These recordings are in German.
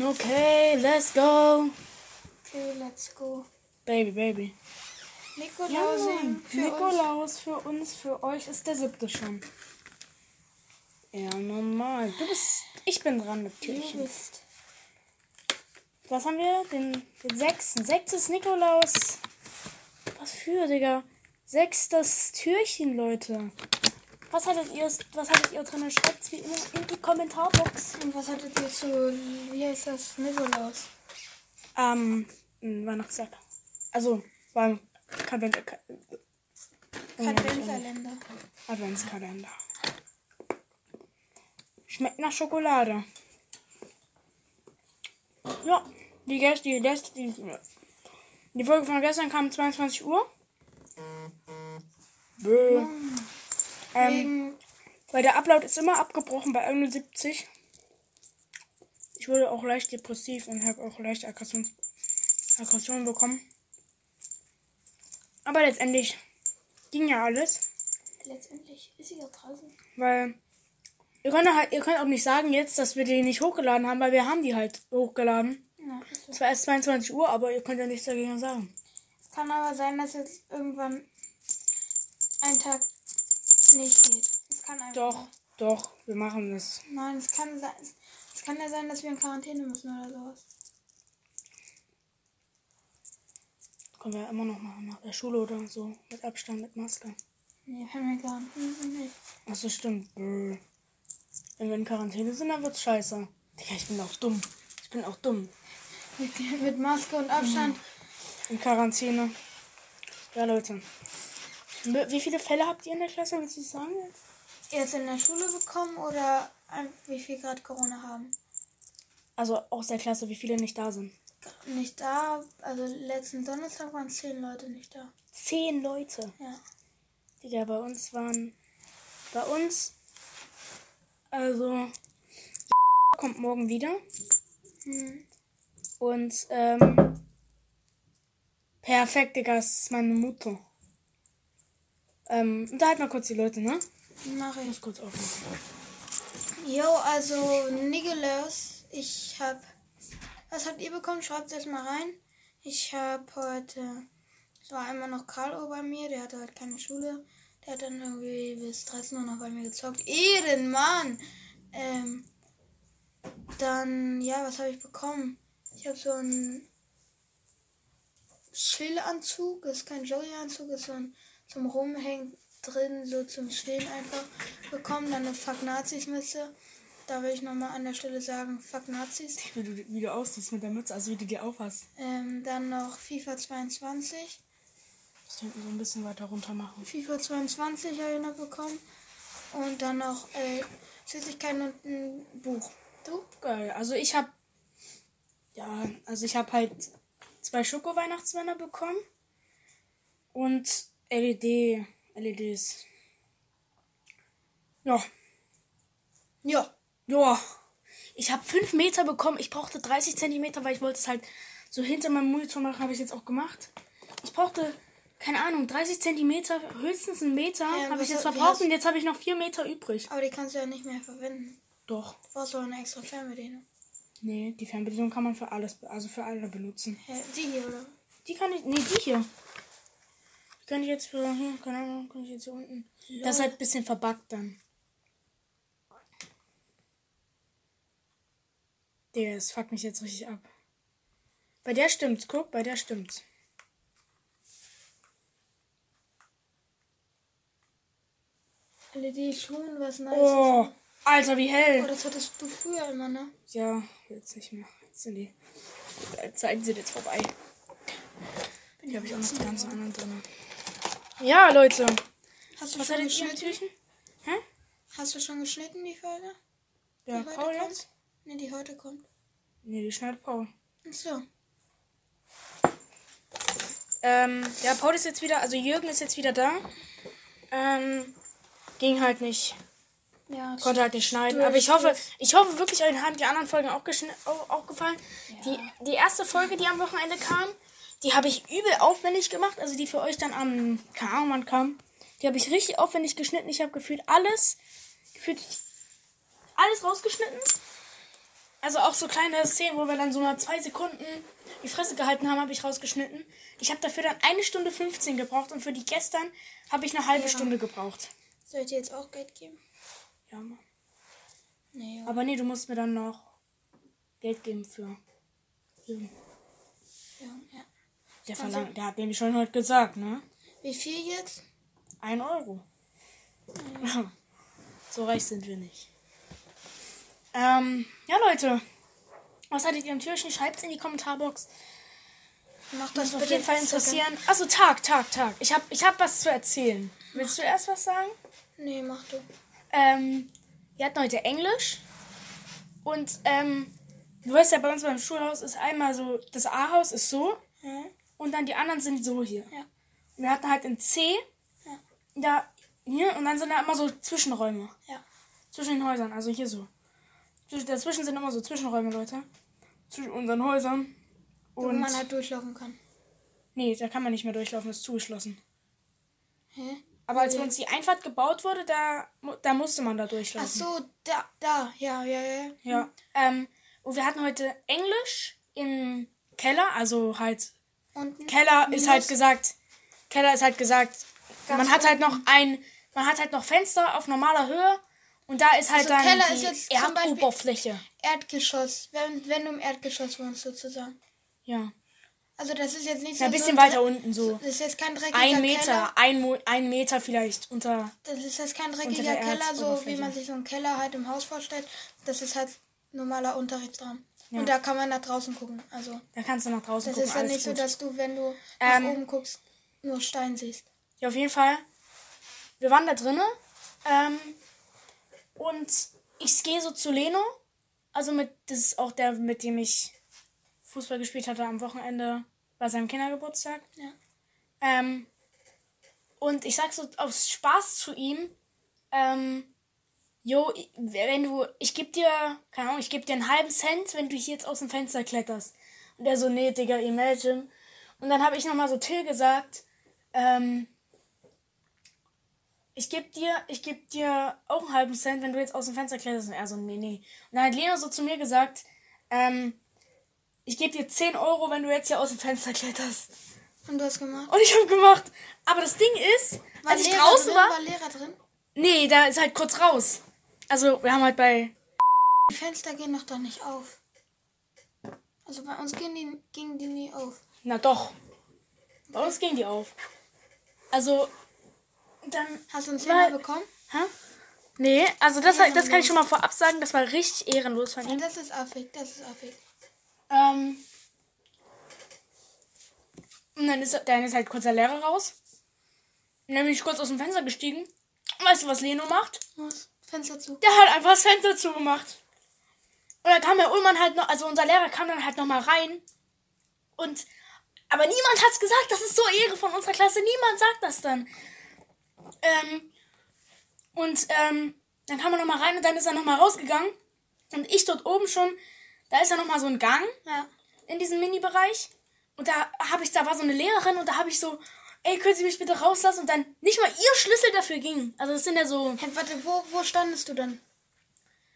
Okay, let's go. Okay, let's go. Baby, baby. Nikolausen für uns. Nikolaus für uns, für euch ist der siebte schon. Ja, normal. Du bist. Ich bin dran mit Du Türchen. bist. Was haben wir? Den, den sechsten. Sechstes Nikolaus. Was für, Digga? Sechstes Türchen, Leute. Was hattet ihr, was hattet ihr drin? Schreibt wie immer in die Kommentarbox. Und was hattet ihr zu, wie heißt das, Nikolaus? Ähm, ein Weihnachtssack. Also, beim Kalender. Ka Adventskalender. Adventskalender. Schmeckt nach Schokolade. Ja, die Gäste, die letzte, die, die Folge von gestern kam um 22 Uhr. Bö. Ähm, weil der Upload ist immer abgebrochen bei 71. Ich wurde auch leicht depressiv und habe auch leicht Aggression, Aggression bekommen. Aber letztendlich ging ja alles. letztendlich ist sie ja draußen. Weil ihr könnt, halt, ihr könnt auch nicht sagen jetzt, dass wir die nicht hochgeladen haben, weil wir haben die halt hochgeladen. Ja, so. Es war erst 22 Uhr, aber ihr könnt ja nichts dagegen sagen. Es kann aber sein, dass jetzt irgendwann ein Tag nicht geht. Es kann einfach. Doch, doch, wir machen das. Nein, es kann sein. Es kann ja sein, dass wir in Quarantäne müssen oder sowas. Können wir ja immer noch machen, nach der Schule oder so. Mit Abstand, mit Maske. Nee, haben wir gar nicht. Achso, stimmt. Brr. Wenn wir in Quarantäne sind, dann wird's scheiße. Digga, ich bin auch dumm. Ich bin auch dumm. Mit, mit Maske und Abstand. In Quarantäne. Ja, Leute. Wie viele Fälle habt ihr in der Klasse, willst du sagen? Jetzt in der Schule bekommen oder wie viel Grad Corona haben? Also aus der Klasse, wie viele nicht da sind. Nicht da. Also letzten Donnerstag waren zehn Leute nicht da. Zehn Leute. Ja. Digga, bei uns waren. Bei uns. Also. kommt morgen wieder. Hm. Und, ähm. Perfekt, Digga, das ist meine Mutter. Ähm, unterhalt mal kurz die Leute, ne? Mach Ich muss kurz aufmachen. Jo, also Nikolaus, ich hab. Was habt ihr bekommen? Schreibt es mal rein. Ich hab heute. Es war immer noch Carlo bei mir, der hatte halt keine Schule. Der hat dann irgendwie bis 13 Uhr noch bei mir gezockt. Ehrenmann! Ähm. Dann, ja, was habe ich bekommen? Ich habe so einen Chillanzug. Das ist kein Jolly-Anzug, ist so ein zum Rumhängen drin, so zum Chillen einfach bekommen. Dann eine Fuck Nazis-Mütze. Da will ich nochmal an der Stelle sagen, Fuck Nazis. Wie du, wie du aussiehst mit der Mütze, also wie du die aufhast. Ähm, dann noch FIFA 22. Das hinten so ein bisschen weiter runter machen. FIFA 22 habe ich noch bekommen. Und dann noch äh, Süßigkeiten und ein Buch. Du? Geil. Also ich hab. Ja, also ich hab halt zwei Schoko-Weihnachtsmänner bekommen. Und LED. LEDs. Ja. Ja. Ja. Ich habe 5 Meter bekommen. Ich brauchte 30 Zentimeter, weil ich wollte es halt so hinter meinem Monitor machen, habe ich jetzt auch gemacht. Ich brauchte, keine Ahnung, 30 Zentimeter, höchstens einen Meter Ja, habe ich jetzt verbraucht und jetzt habe ich noch 4 Meter übrig. Aber die kannst du ja nicht mehr verwenden. Doch. Du brauchst auch eine extra Fernbedienung. Nee, die Fernbedienung kann man für alles, also für alle benutzen. Hä, die hier, oder? Die kann ich, nee, die hier. Kann ich jetzt für, hier, keine Ahnung, kann ich jetzt hier unten. Das ist halt ein bisschen verbuggt dann. Digga, das fuckt mich jetzt richtig ab. Bei der stimmt's, guck, bei der stimmt's. LED schon was nice. Oh, Alter, wie Oh, hell. das hattest du früher immer, ne? Ja, jetzt nicht mehr. Jetzt sind die Zeiten sind jetzt vorbei. Hier habe ich auch noch die ganzen anderen drin. Ja, Leute. Hast du Was schon hattet ihr geschnitten? Türchen? Hä? Hast du schon geschnitten, die Folge? Ja, Die Paul kommt? jetzt? Ne, die heute kommt. Nee, die schneidet Paul. Ach so. Ähm, ja, Paul ist jetzt wieder, also Jürgen ist jetzt wieder da. Ähm, ging halt nicht. Ja, Konnte halt nicht schneiden. Durch- Aber ich hoffe, durch- ich hoffe wirklich, euch haben die anderen Folgen auch, auch, auch gefallen. Die, die erste Folge, die am Wochenende kam, die habe ich übel aufwendig gemacht. Also die für euch dann am, keine Ahnung wann kam. Die habe ich richtig aufwendig geschnitten. Ich habe gefühlt alles, gefühlt alles rausgeschnitten. Also auch so kleine Szenen, wo wir dann so mal zwei Sekunden die Fresse gehalten haben, habe ich rausgeschnitten. Ich habe dafür dann eine Stunde 15 gebraucht und für die gestern habe ich eine halbe Ja. Stunde gebraucht. Soll ich dir jetzt auch Geld geben? Ja, Mann. Nee, ja. Aber nee, du musst mir dann noch Geld geben für. Ja, ja. Der verlangt, der hat nämlich schon heute gesagt, ne? Wie viel jetzt? Ein Euro. so reich sind wir nicht. Ähm, ja, Leute. Was hattet ihr am Türchen? Schreibt's in die Kommentarbox. Mach Das auf jeden Fall interessieren. Also Tag, Tag, Tag. Ich hab, ich hab was zu erzählen. Willst du erst was sagen? Nee, mach du. Ähm, wir hatten heute Englisch. Und, ähm, du weißt ja, bei uns beim Schulhaus ist einmal so, das A-Haus ist so. Ja. Und dann die anderen sind so hier. Ja. Und wir hatten halt in C, Ja. da, hier, und dann sind da immer so Zwischenräume. Ja. Zwischen den Häusern, also hier so. Zwischen- Dazwischen sind immer so Zwischenräume, Leute. Zwischen unseren Häusern. Wo Und. man halt durchlaufen kann. nee, da kann man nicht mehr durchlaufen, ist zugeschlossen. Hä? Aber als bei uns die Einfahrt gebaut wurde, da, da musste man da Ach durchlaufen. so, da, da. Ja, ja, ja. Ja. Ähm, und wir hatten heute Englisch im Keller, also halt. Unten. Keller ist halt gesagt. Keller ist halt gesagt. Ganz man hat halt noch ein. Man hat halt noch Fenster auf normaler Höhe. Und da ist halt Also dann Keller die ist Erdoberfläche. Erdgeschoss. Wenn, wenn du im Erdgeschoss wohnst, sozusagen. Ja. Also das ist jetzt nicht ja. so. Ein bisschen so weiter unten so. Das ist jetzt kein dreckiger Ein Meter. Keller. Ein, Mo ein Meter vielleicht unter. Das ist jetzt kein dreckiger Keller, so wie man sich so einen Keller halt im Haus vorstellt. Das ist halt normaler Unterrichtsraum. Ja. Und da kann man nach draußen gucken. Also Da kannst du nach draußen das gucken. ist dann alles nicht so, gut. dass du, wenn du Ähm, nach oben guckst, nur Stein siehst. Ja, auf jeden Fall. Wir waren da drinnen. Ähm, und ich gehe so zu Leno. Also mit, das ist auch der, mit dem ich Fußball gespielt hatte am Wochenende bei seinem Kindergeburtstag. Ja. Ähm, und ich sag so aus Spaß zu ihm, ähm, jo, wenn du, ich geb dir, keine Ahnung, ich geb dir einen halben Cent, wenn du hier jetzt aus dem Fenster kletterst. Und er so, nee, Digga, imagine. Und dann habe ich nochmal so Till gesagt, ähm, ich geb dir, ich geb dir auch einen halben Cent, wenn du jetzt aus dem Fenster kletterst. Und er so, nee, nee. Und dann hat Lena so zu mir gesagt, ähm, ich geb dir 10 Euro, wenn du jetzt hier aus dem Fenster kletterst. Und du hast gemacht. Und ich habe gemacht. Aber das Ding ist, als ich Lehrer draußen drin? war. War Lehrer drin? Nee, da ist halt kurz raus. Also, wir haben halt bei. Die Fenster gehen doch da nicht auf. Also bei uns gehen die, gingen die nie auf. Na doch. Bei uns gehen die auf. Also, dann. Hast du einen Weil- Zehner bekommen? Hä? Nee, also das, das kann ich schon mal vorab sagen. Das war richtig ehrenlos von Ja, ihm. das ist affig, das ist affig. Ähm. Und dann ist, dann ist halt kurz der Lehrer raus. Und dann bin ich kurz aus dem Fenster gestiegen. Und weißt du, was Leno macht? Was? Fenster zu. Der hat einfach das Fenster zugemacht. Und dann kam der Ullmann halt noch, also unser Lehrer kam dann halt noch mal rein. Und, aber niemand hat's gesagt, das ist so Ehre von unserer Klasse, niemand sagt das dann. Ähm, und, ähm, dann kam er noch mal rein und dann ist er noch mal rausgegangen. Und ich dort oben schon, da ist ja noch mal so ein Gang Ja. in diesem Mini-Bereich. Und da habe ich, da war so eine Lehrerin und da habe ich so, ey, können Sie mich bitte rauslassen? Und dann nicht mal ihr Schlüssel dafür ging. Also das sind ja so, Hey, warte, wo, wo standest du dann?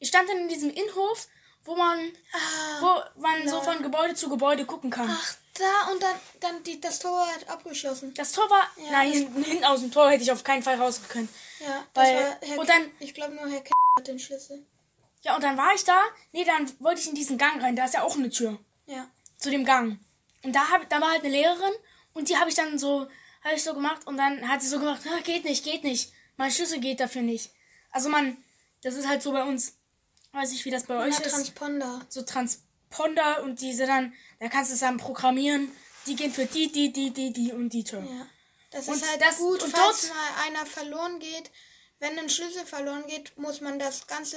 ich stand dann in diesem Innenhof, wo man, Ah, wo man so von Gebäude zu Gebäude gucken kann. ach, da und dann, dann die, das Tor hat abgeschlossen. Das Tor war, Ja, nein, hinten, hinten aus dem Tor hätte ich auf keinen Fall raus können. Ja, das Weil- war Herr und dann- Ich glaube nur Herr K hat den Schlüssel. Ja, und dann war ich da, nee, dann wollte ich in diesen Gang rein, da ist ja auch eine Tür Ja. zu dem Gang. Und da, hab, da war halt eine Lehrerin und die habe ich dann so, habe ich so gemacht und dann hat sie so gemacht, ah, geht nicht, geht nicht. Mein Schlüssel geht dafür nicht. Also man, das ist halt so bei uns, weiß ich, wie das bei euch Ja, ist. Transponder. so Transponder und diese dann, da kannst du es dann programmieren, die gehen für die, die, die, die, die und die Tür. Ja. Das Und ist halt das- gut, und falls dort- mal einer verloren geht. Wenn ein Schlüssel verloren geht, muss man das Ganze,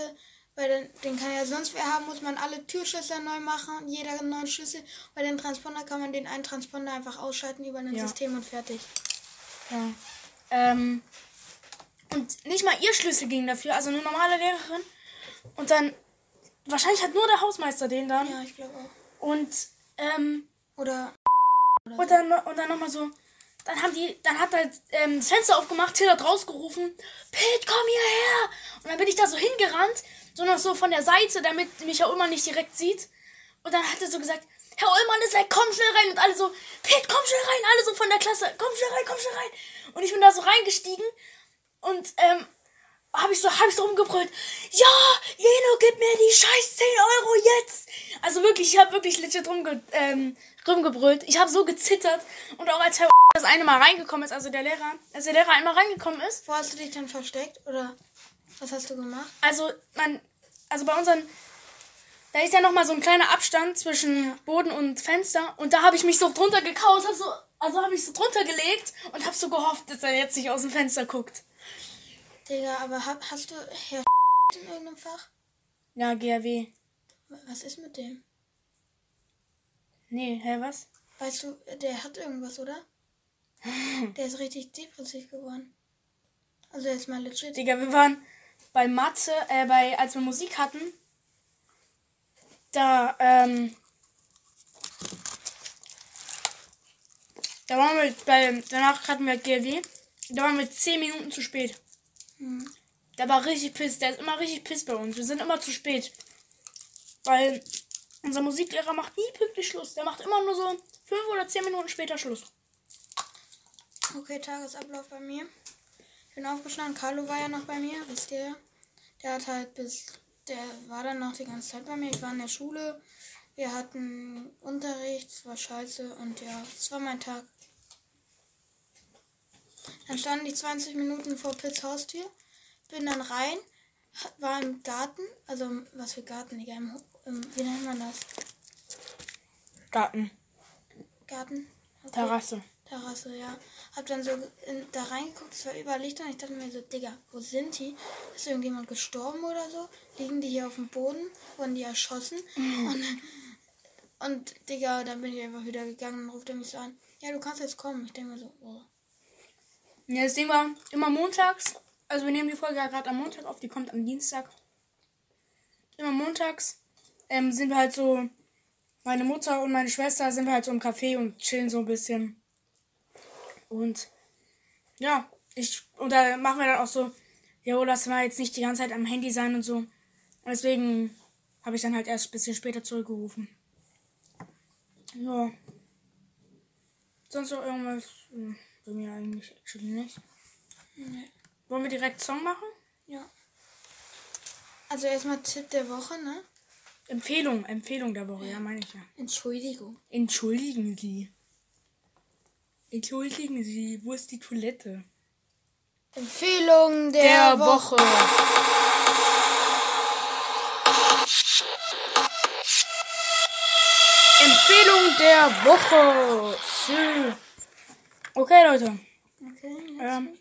weil den, den kann ja sonst wer haben, muss man alle Türschlüssel neu machen, jeder einen neuen Schlüssel. Bei den Transponder kann man den einen Transponder einfach ausschalten über ein Ja. System und fertig. Ja. Ähm, und nicht mal ihr Schlüssel ging dafür, also eine normale Lehrerin. Und dann, wahrscheinlich hat nur der Hausmeister den dann. Ja, ich glaube auch. Und, ähm, Oder und dann, und dann nochmal so, dann haben die, dann hat er ähm, das Fenster aufgemacht, Till hat rausgerufen, Pete, komm hierher! Und dann bin ich da so hingerannt, so noch so von der Seite, damit mich Herr Ullmann nicht direkt sieht. Und dann hat er so gesagt, Herr Ullmann ist weg, komm schnell rein. Und alle so, Pete, komm schnell rein, alle so von der Klasse, komm schnell rein, komm schnell rein. Und ich bin da so reingestiegen und ähm, habe ich so, hab ich so rumgebrüllt, ja, Jeno, gib mir die scheiß 10 Euro jetzt. Also wirklich, ich habe wirklich legit rumge ähm, rumgebrüllt. Ich habe so gezittert. Und auch als Herr das eine Mal reingekommen ist, also der Lehrer, als der Lehrer einmal reingekommen ist. Wo hast du dich dann versteckt? Oder was hast du gemacht? Also, man, also bei unseren, da ist ja nochmal so ein kleiner Abstand zwischen Boden und Fenster. Und da habe ich mich so drunter gekaut, hab so, also habe ich so drunter gelegt und habe so gehofft, dass er jetzt nicht aus dem Fenster guckt. Digga, aber hab, hast du Herr in irgendeinem Fach? Ja, GRW. Was ist mit dem? Nee, hä, was? Weißt du, der hat irgendwas, oder? Der ist richtig depressiv geworden. Also jetzt mal legit. Digga, wir waren bei Mathe, äh, bei, als wir Musik hatten, da, ähm, da waren wir bei, danach hatten wir GRW, da waren wir 10 Minuten zu spät. Hm. Der war richtig piss, der ist immer richtig piss bei uns. Wir sind immer zu spät. Weil unser Musiklehrer macht nie pünktlich Schluss. Der macht immer nur so 5 oder 10 Minuten später Schluss. Okay, Tagesablauf bei mir. Ich bin aufgestanden. Carlo war ja noch bei mir, wisst ihr. Der hat halt bis. Der war dann noch die ganze Zeit bei mir. Ich war in der Schule. Wir hatten Unterricht, es war scheiße und ja, es war mein Tag. Dann standen die 20 Minuten vor Pitts Haustür. Bin dann rein, war im Garten, also was für Garten, Digga, im, im, wie nennt man das? Garten, Garten? Okay. Terrasse. Terrasse, ja. Hab dann so in, da reingeguckt, es war überall Lichter und ich dachte mir so, Digga, wo sind die? Ist irgendjemand gestorben oder so? Liegen die hier auf dem Boden? Wurden die erschossen? Und, und Digga, dann bin ich einfach wieder gegangen und ruft er mich so an, ja, du kannst jetzt kommen. Ich denke mir so, oh. Ja, das Ding war immer montags. Also wir nehmen die Folge ja gerade am Montag auf, die kommt am Dienstag. Immer montags ähm, sind wir halt so, meine Mutter und meine Schwester sind wir halt so im Café und chillen so ein bisschen. Und ja, ich, und da machen wir dann auch so, jo, lass mal jetzt nicht die ganze Zeit am Handy sein und so. Und deswegen habe ich dann halt erst ein bisschen später zurückgerufen. Ja. Sonst noch irgendwas? Hm, Bei mir eigentlich actually nicht. Nee. Wollen wir direkt Song machen? Ja. Also erstmal Tipp der Woche, ne? Empfehlung, Empfehlung der Woche, ja, meine ich ja. Entschuldigung. Entschuldigen Sie. Entschuldigen Sie, wo ist die Toilette? Empfehlung der, Woche. Empfehlung der Woche. Schön. Okay, Leute. Okay, Ähm,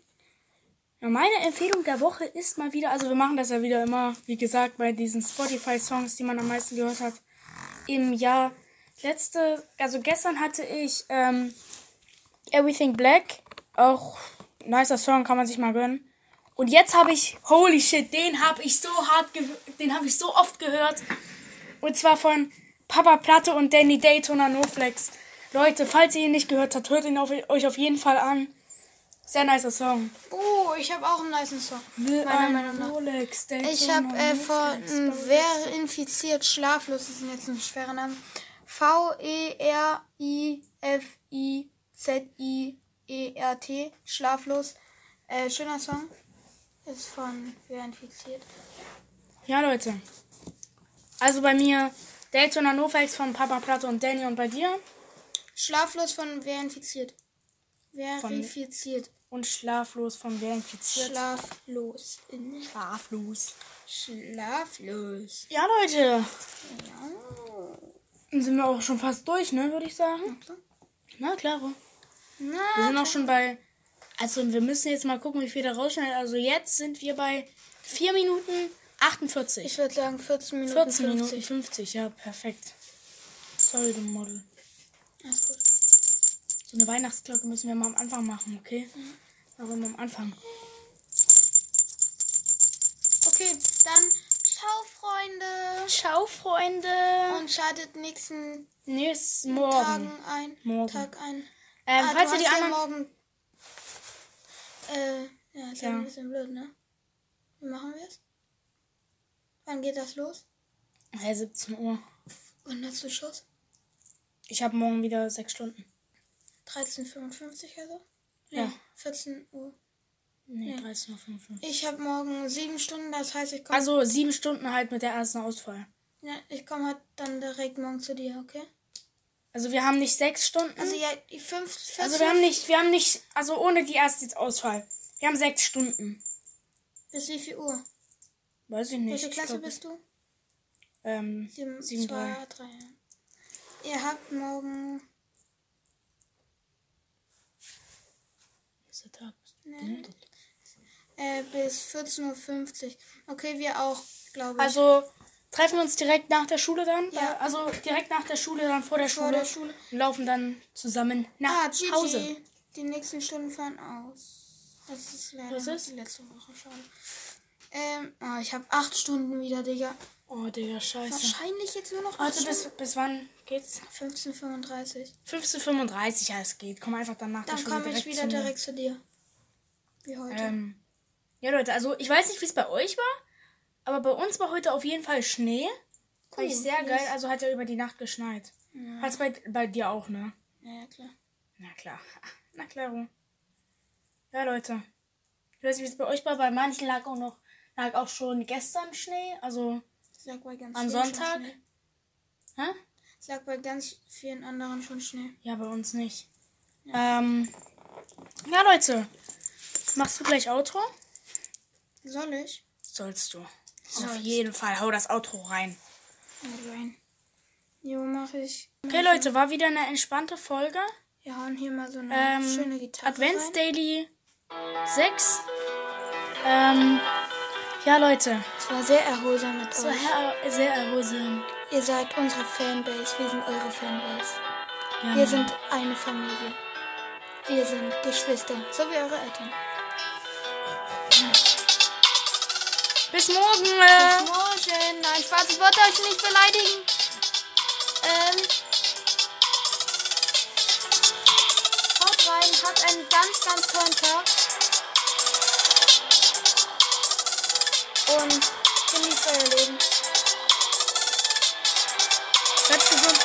meine Empfehlung der Woche ist mal wieder, also wir machen das ja wieder immer, wie gesagt, bei diesen Spotify-Songs, die man am meisten gehört hat, im Jahr. Letzte, also gestern hatte ich ähm, Everything Black, auch nicer Song, kann man sich mal gönnen. Und jetzt habe ich, holy shit, den habe ich so hart, den habe ich so oft gehört. Und zwar von Papa Platte und Danny Daytona Noflex. Leute, falls ihr ihn nicht gehört habt, hört ihn auf, euch auf jeden Fall an. Sehr nicer Song. Oh, ich habe auch einen nice Song. Will Meiner ein Meinung nach. Rolex, Ich habe äh, von Noflex. Wer infiziert schlaflos, das ist jetzt ein schwerer Name. V-E-R-I-F-I-Z-I-E-R-T, schlaflos. Äh, schöner Song. Ist von Wer infiziert. Ja, Leute. Also bei mir Daytona Noflex von Papa Platte und Danny und bei dir. Schlaflos von Wer infiziert. Wer infiziert. Und Schlaflos von Wer infiziert. Schlaflos. In Schlaflos. Schlaflos. Ja, Leute. Dann sind wir auch schon fast durch, ne, würde ich sagen. Na, klar. Wir Na, sind auch schon bei. Also, wir müssen jetzt mal gucken, wie viel da rausschneidet. Also, jetzt sind wir bei 4 Minuten 48. ich würde sagen 14 Minuten 14 50. Minuten 50, ja, perfekt. Sorry, du Model. Alles gut. So eine Weihnachtsglocke müssen wir mal am Anfang machen, okay? Warum am Anfang? Okay, dann ciao, Freunde. Ciao, Freunde. Und schaltet nächsten Nächsten Morgen. Tagen ein. Morgen. Tag ein. Ähm, Ah, falls du ihr die ja anderen. morgen. Äh, ja, ist ja Ja. ein bisschen blöd, ne? Wie machen wir es? Wann geht das los? Hey, 17 Uhr. Wann hast du Schuss? Ich habe morgen wieder sechs Stunden. 13.55 also? Ja. 14 Uhr. Nee, Ja. 13.55 Uhr. Ich habe morgen sieben Stunden, das heißt, ich komme Also sieben Stunden halt mit der ersten Ausfall. ja, ich komm halt dann direkt morgen zu dir, okay? Also wir haben nicht sechs Stunden. Also ja, die fünf, 14, Also wir haben nicht, wir haben nicht, also ohne die erste jetzt Ausfall. Wir haben sechs Stunden. bis wie viel Uhr? Weiß ich nicht. Welche Klasse glaub, bist du? Ähm, Sieben, Sieben, zwei, drei. drei. ja. Ihr habt morgen. ist der Tag. Ne, äh, bis 14.50 Uhr. Okay, wir auch, glaube ich. Also treffen wir uns direkt nach der Schule dann. Ja. Also direkt nach der Schule, dann vor der vor Schule. der Schule. Und laufen dann zusammen nach Ah, GG. Hause. Die nächsten Stunden fahren aus. Das ist leider Was ist? die letzte Woche, schade. Ähm, ah, ich habe acht Stunden wieder, Digga. Oh, Digga, scheiße. Wahrscheinlich jetzt nur noch acht Heute bis, bis wann geht's? 15.35 15.35 ja, es geht. Komm einfach dann nach der Dann Schule komme ich wieder direkt zu dir. Wie heute. Ähm, ja, Leute, also ich weiß nicht, wie es bei euch war, aber bei uns war heute auf jeden Fall Schnee. War ich Cool, sehr geil, also hat ja über die Nacht geschneit. Ja. Hat's bei, bei dir auch, ne? ja, ja, klar. Na klar. Na klar. Ja, Leute. Ich weiß nicht, wie es bei euch war, bei manchen lag auch noch, lag auch schon gestern Schnee. Also, Sag bei ganz Am Sonntag? Hä? Sag bei ganz vielen anderen schon Schnee. Ja, bei uns nicht. Ähm, ja, Leute. Machst du gleich Outro? Soll ich? Sollst du. Auf Sollst. jeden Fall. Hau das Outro rein. Ja, rein. Jo, mach ich. Okay, Leute, war wieder eine entspannte Folge. Wir hauen hier mal so eine Ähm, schöne Gitarre Advents rein. Daily 6. Ähm, ja, Leute. Es war sehr erholsam mit Es war euch. her- sehr erholsam. Ihr seid unsere Fanbase, wir sind eure Fanbase. Ja, Wir sind eine Familie. Wir sind Geschwister, so wie eure Eltern. Bis morgen. Bis Äh. morgen. Nein, Spaß, ich wollte euch nicht beleidigen. Ähm. Haut rein, habt einen ganz, ganz tollen Tag. Und genießt euer Leben. Bleibt gesund.